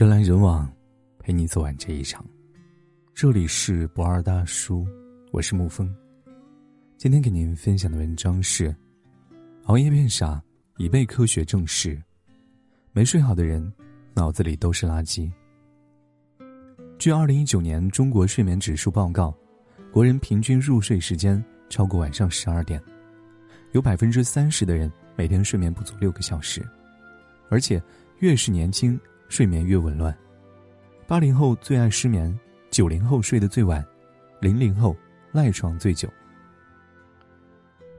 人来人往，陪你走完这一场。这里是不二大叔，我是沐风。今天给您分享的文章是：熬夜变傻已被科学证实，没睡好的人脑子里都是垃圾。据二零一九年中国睡眠指数报告，国人平均入睡时间超过晚上十二点，有百分之三十的人每天睡眠不足六个小时，而且越是年轻。睡眠越紊乱，八零后最爱失眠，九零后睡得最晚，零零后赖床最久。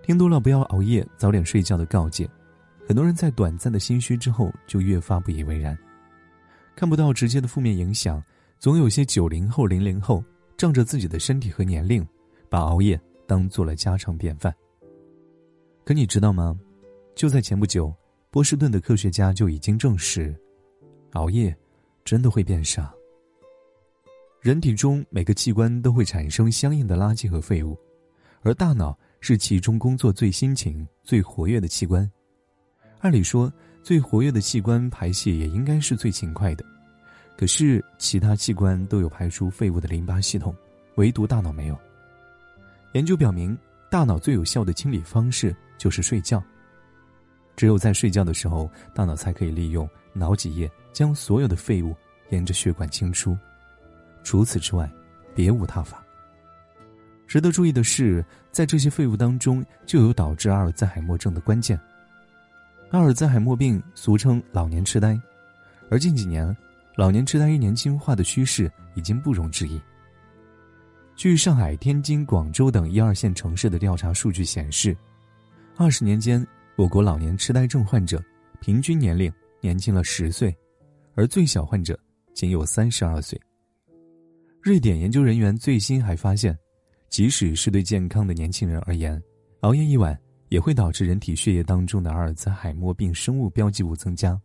听多了不要熬夜，早点睡觉的告诫，很多人在短暂的心虚之后就越发不以为然，看不到直接的负面影响，总有些九零后、零零后仗着自己的身体和年龄，把熬夜当做了家常便饭。可你知道吗？就在前不久，波士顿的科学家就已经证实。熬夜，真的会变傻。人体中每个器官都会产生相应的垃圾和废物，而大脑是其中工作最辛勤、最活跃的器官。按理说，最活跃的器官排泄也应该是最勤快的，可是其他器官都有排出废物的淋巴系统，唯独大脑没有。研究表明，大脑最有效的清理方式就是睡觉。只有在睡觉的时候，大脑才可以利用脑脊液。将所有的废物沿着血管清出，除此之外，别无他法。值得注意的是，在这些废物当中，就有导致阿尔兹海默症的关键。阿尔兹海默病俗称老年痴呆，而近几年，老年痴呆年轻化的趋势已经不容置疑。据上海、天津、广州等一二线城市的调查数据显示，二十年间，我国老年痴呆症患者平均年龄年轻了十岁。而最小患者仅有三十二岁。瑞典研究人员最新还发现，即使是对健康的年轻人而言，熬夜一晚也会导致人体血液当中的阿尔兹海默病生物标记物增加。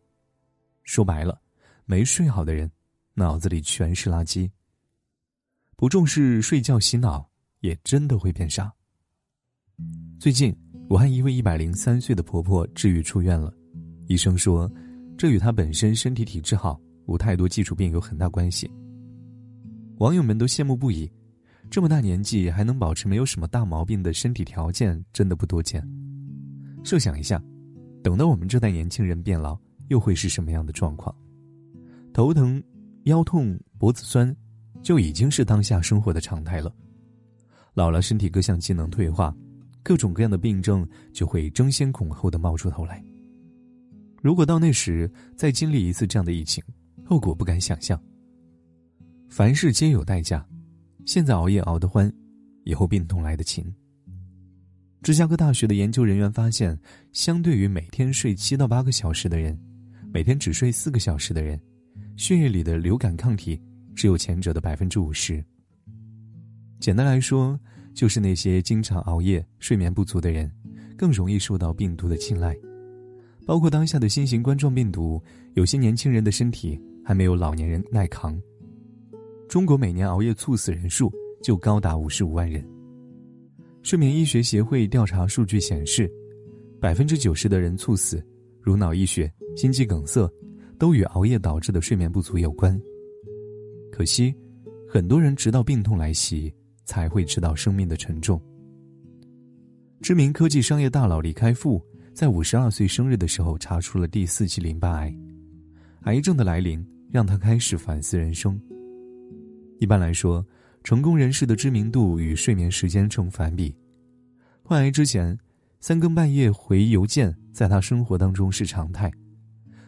说白了，没睡好的人脑子里全是垃圾。不重视睡觉洗脑，也真的会变傻。最近，武汉一位一百零三岁的婆婆治愈出院了，医生说。这与他本身身体体质好，无太多基础病有很大关系。网友们都羡慕不已，这么大年纪还能保持没有什么大毛病的身体条件，真的不多见。设想一下，等到我们这代年轻人变老，又会是什么样的状况？头疼、腰痛、脖子酸，就已经是当下生活的常态了。老了，身体各项机能退化，各种各样的病症就会争先恐后的冒出头来。如果到那时再经历一次这样的疫情，后果不敢想象。凡事皆有代价，现在熬夜熬得欢，以后病痛来得勤。芝加哥大学的研究人员发现，相对于每天睡七到八个小时的人，每天只睡四个小时的人，血液里的流感抗体只有前者的百分之五十。简单来说，就是那些经常熬夜、睡眠不足的人，更容易受到病毒的青睐。包括当下的新型冠状病毒，有些年轻人的身体还没有老年人耐扛。中国每年熬夜猝死人数就高达五十五万人。睡眠医学协会调查数据显示，百分之九十的人猝死，如脑溢血、心肌梗塞，都与熬夜导致的睡眠不足有关。可惜，很多人直到病痛来袭，才会知道生命的沉重。知名科技商业大佬李开复。在五十二岁生日的时候，查出了第四期淋巴癌。癌症的来临让他开始反思人生。一般来说，成功人士的知名度与睡眠时间成反比。患癌之前，三更半夜回邮件在他生活当中是常态，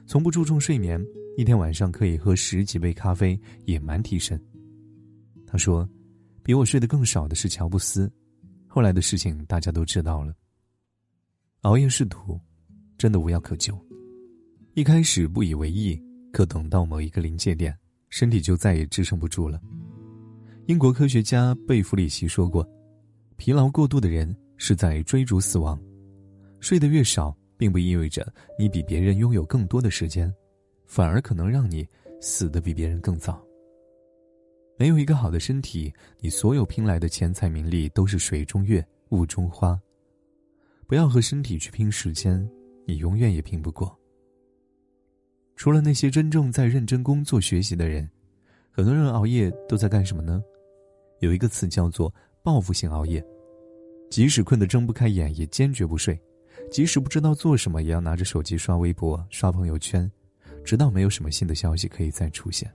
从不注重睡眠，一天晚上可以喝十几杯咖啡，野蛮提神。他说：“比我睡得更少的是乔布斯。”后来的事情大家都知道了。熬夜是毒，真的无药可救。一开始不以为意，可等到某一个临界点，身体就再也支撑不住了。英国科学家贝弗里奇说过：“疲劳过度的人是在追逐死亡。睡得越少，并不意味着你比别人拥有更多的时间，反而可能让你死得比别人更早。没有一个好的身体，你所有拼来的钱财名利都是水中月，雾中花。”不要和身体去拼时间，你永远也拼不过。除了那些真正在认真工作学习的人，很多人熬夜都在干什么呢？有一个词叫做报复性熬夜，即使困得睁不开眼，也坚决不睡；即使不知道做什么，也要拿着手机刷微博、刷朋友圈，直到没有什么新的消息可以再出现。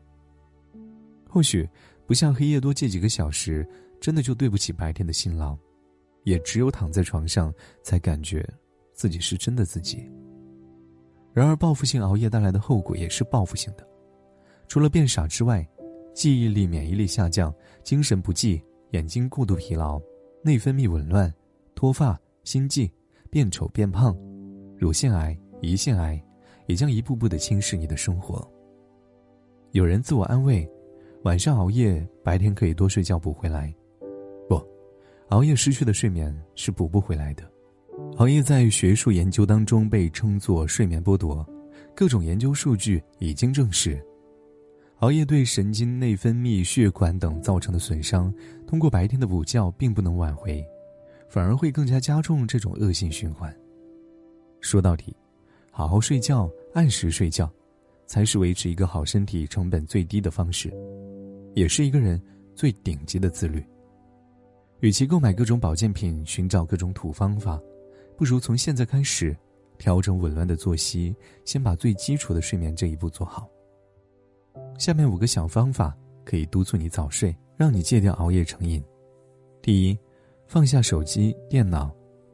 或许不像黑夜多借几个小时，真的就对不起白天的辛劳，也只有躺在床上，才感觉自己是真的自己。然而，报复性熬夜带来的后果也是报复性的，除了变傻之外，记忆力、免疫力下降，精神不济，眼睛过度疲劳，内分泌紊乱，脱发、心悸，变丑变胖，乳腺癌、胰腺癌，也将一步步的侵蚀你的生活。有人自我安慰，晚上熬夜，白天可以多睡觉补回来。熬夜失去的睡眠是补不回来的。熬夜在学术研究当中被称作睡眠剥夺，各种研究数据已经证实，熬夜对神经、内分泌、血管等造成的损伤，通过白天的补觉并不能挽回，反而会更加加重这种恶性循环。说到底，好好睡觉，按时睡觉，才是维持一个好身体成本最低的方式，也是一个人最顶级的自律。与其购买各种保健品，寻找各种土方法。不如从现在开始，调整紊乱的作息，先把最基础的睡眠这一步做好。下面五个小方法可以督促你早睡，让你戒掉熬夜成瘾。第一，放下手机、电脑、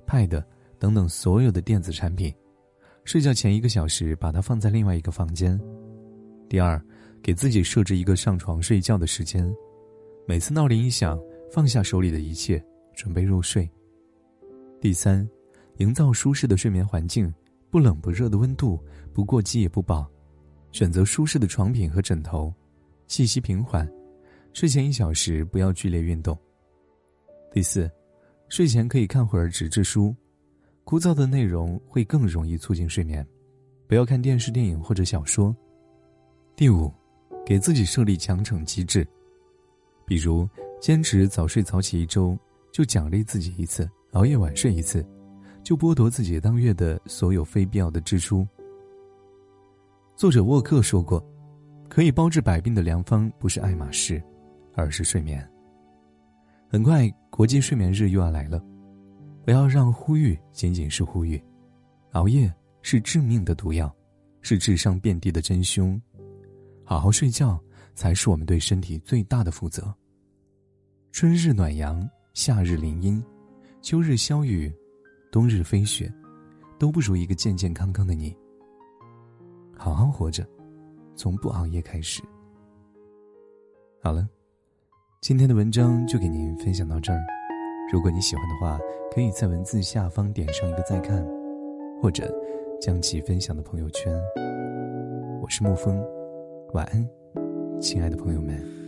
Pad 等等所有的电子产品，睡觉前一个小时把它放在另外一个房间。第二，给自己设置一个上床睡觉的时间，每次闹铃一响，放下手里的一切，准备入睡。第三。营造舒适的睡眠环境，不冷不热的温度，不过饥也不饱，选择舒适的床品和枕头，气息平缓，睡前一小时不要剧烈运动。第四，睡前可以看会儿纸质书，枯燥的内容会更容易促进睡眠，不要看电视、电影或者小说。第五，给自己设立奖惩机制，比如坚持早睡早起一周，就奖励自己一次，熬夜晚睡一次。就剥夺自己当月的所有非必要的支出。作者沃克说过：“可以包治百病的良方不是爱马仕，而是睡眠。”很快，国际睡眠日又要来了，不要让呼吁仅仅是呼吁。熬夜是致命的毒药，是智商遍地的真凶。好好睡觉才是我们对身体最大的负责。春日暖阳，夏日林荫，秋日消雨。冬日飞雪，都不如一个健健康康的你。好好活着，从不熬夜开始。好了，今天的文章就给您分享到这儿。如果你喜欢的话，可以在文字下方点上一个再看，或者将其分享到朋友圈。我是沐风，晚安，亲爱的朋友们。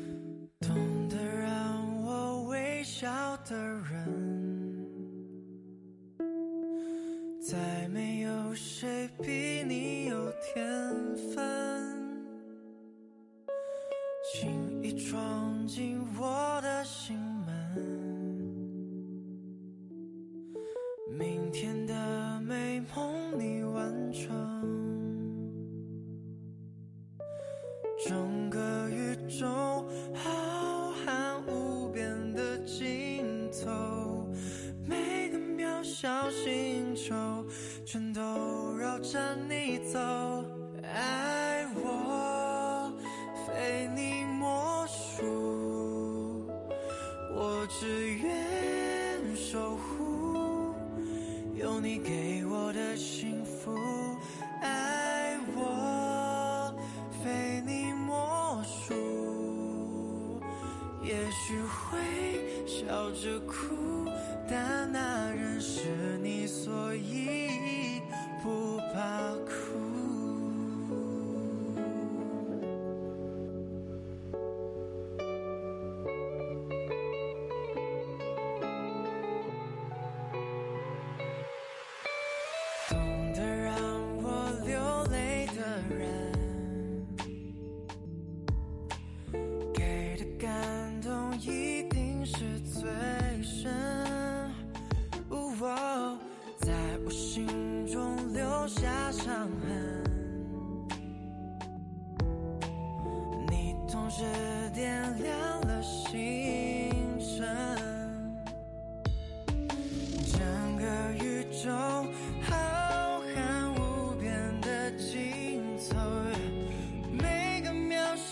的人。再没有谁比你有天分，轻易闯进我的心门。明天的美梦你完成，终着你走，爱我非你莫属，我只愿守护有你给我的幸福，爱我非你莫属，也许会笑着哭，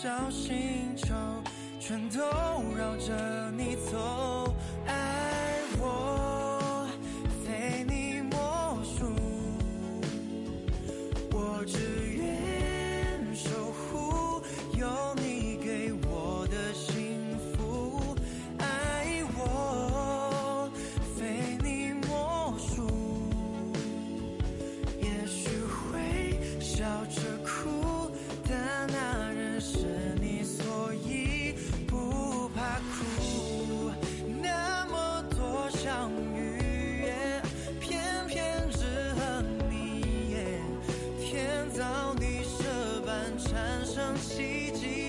小星球全都绕着你走。爱奇迹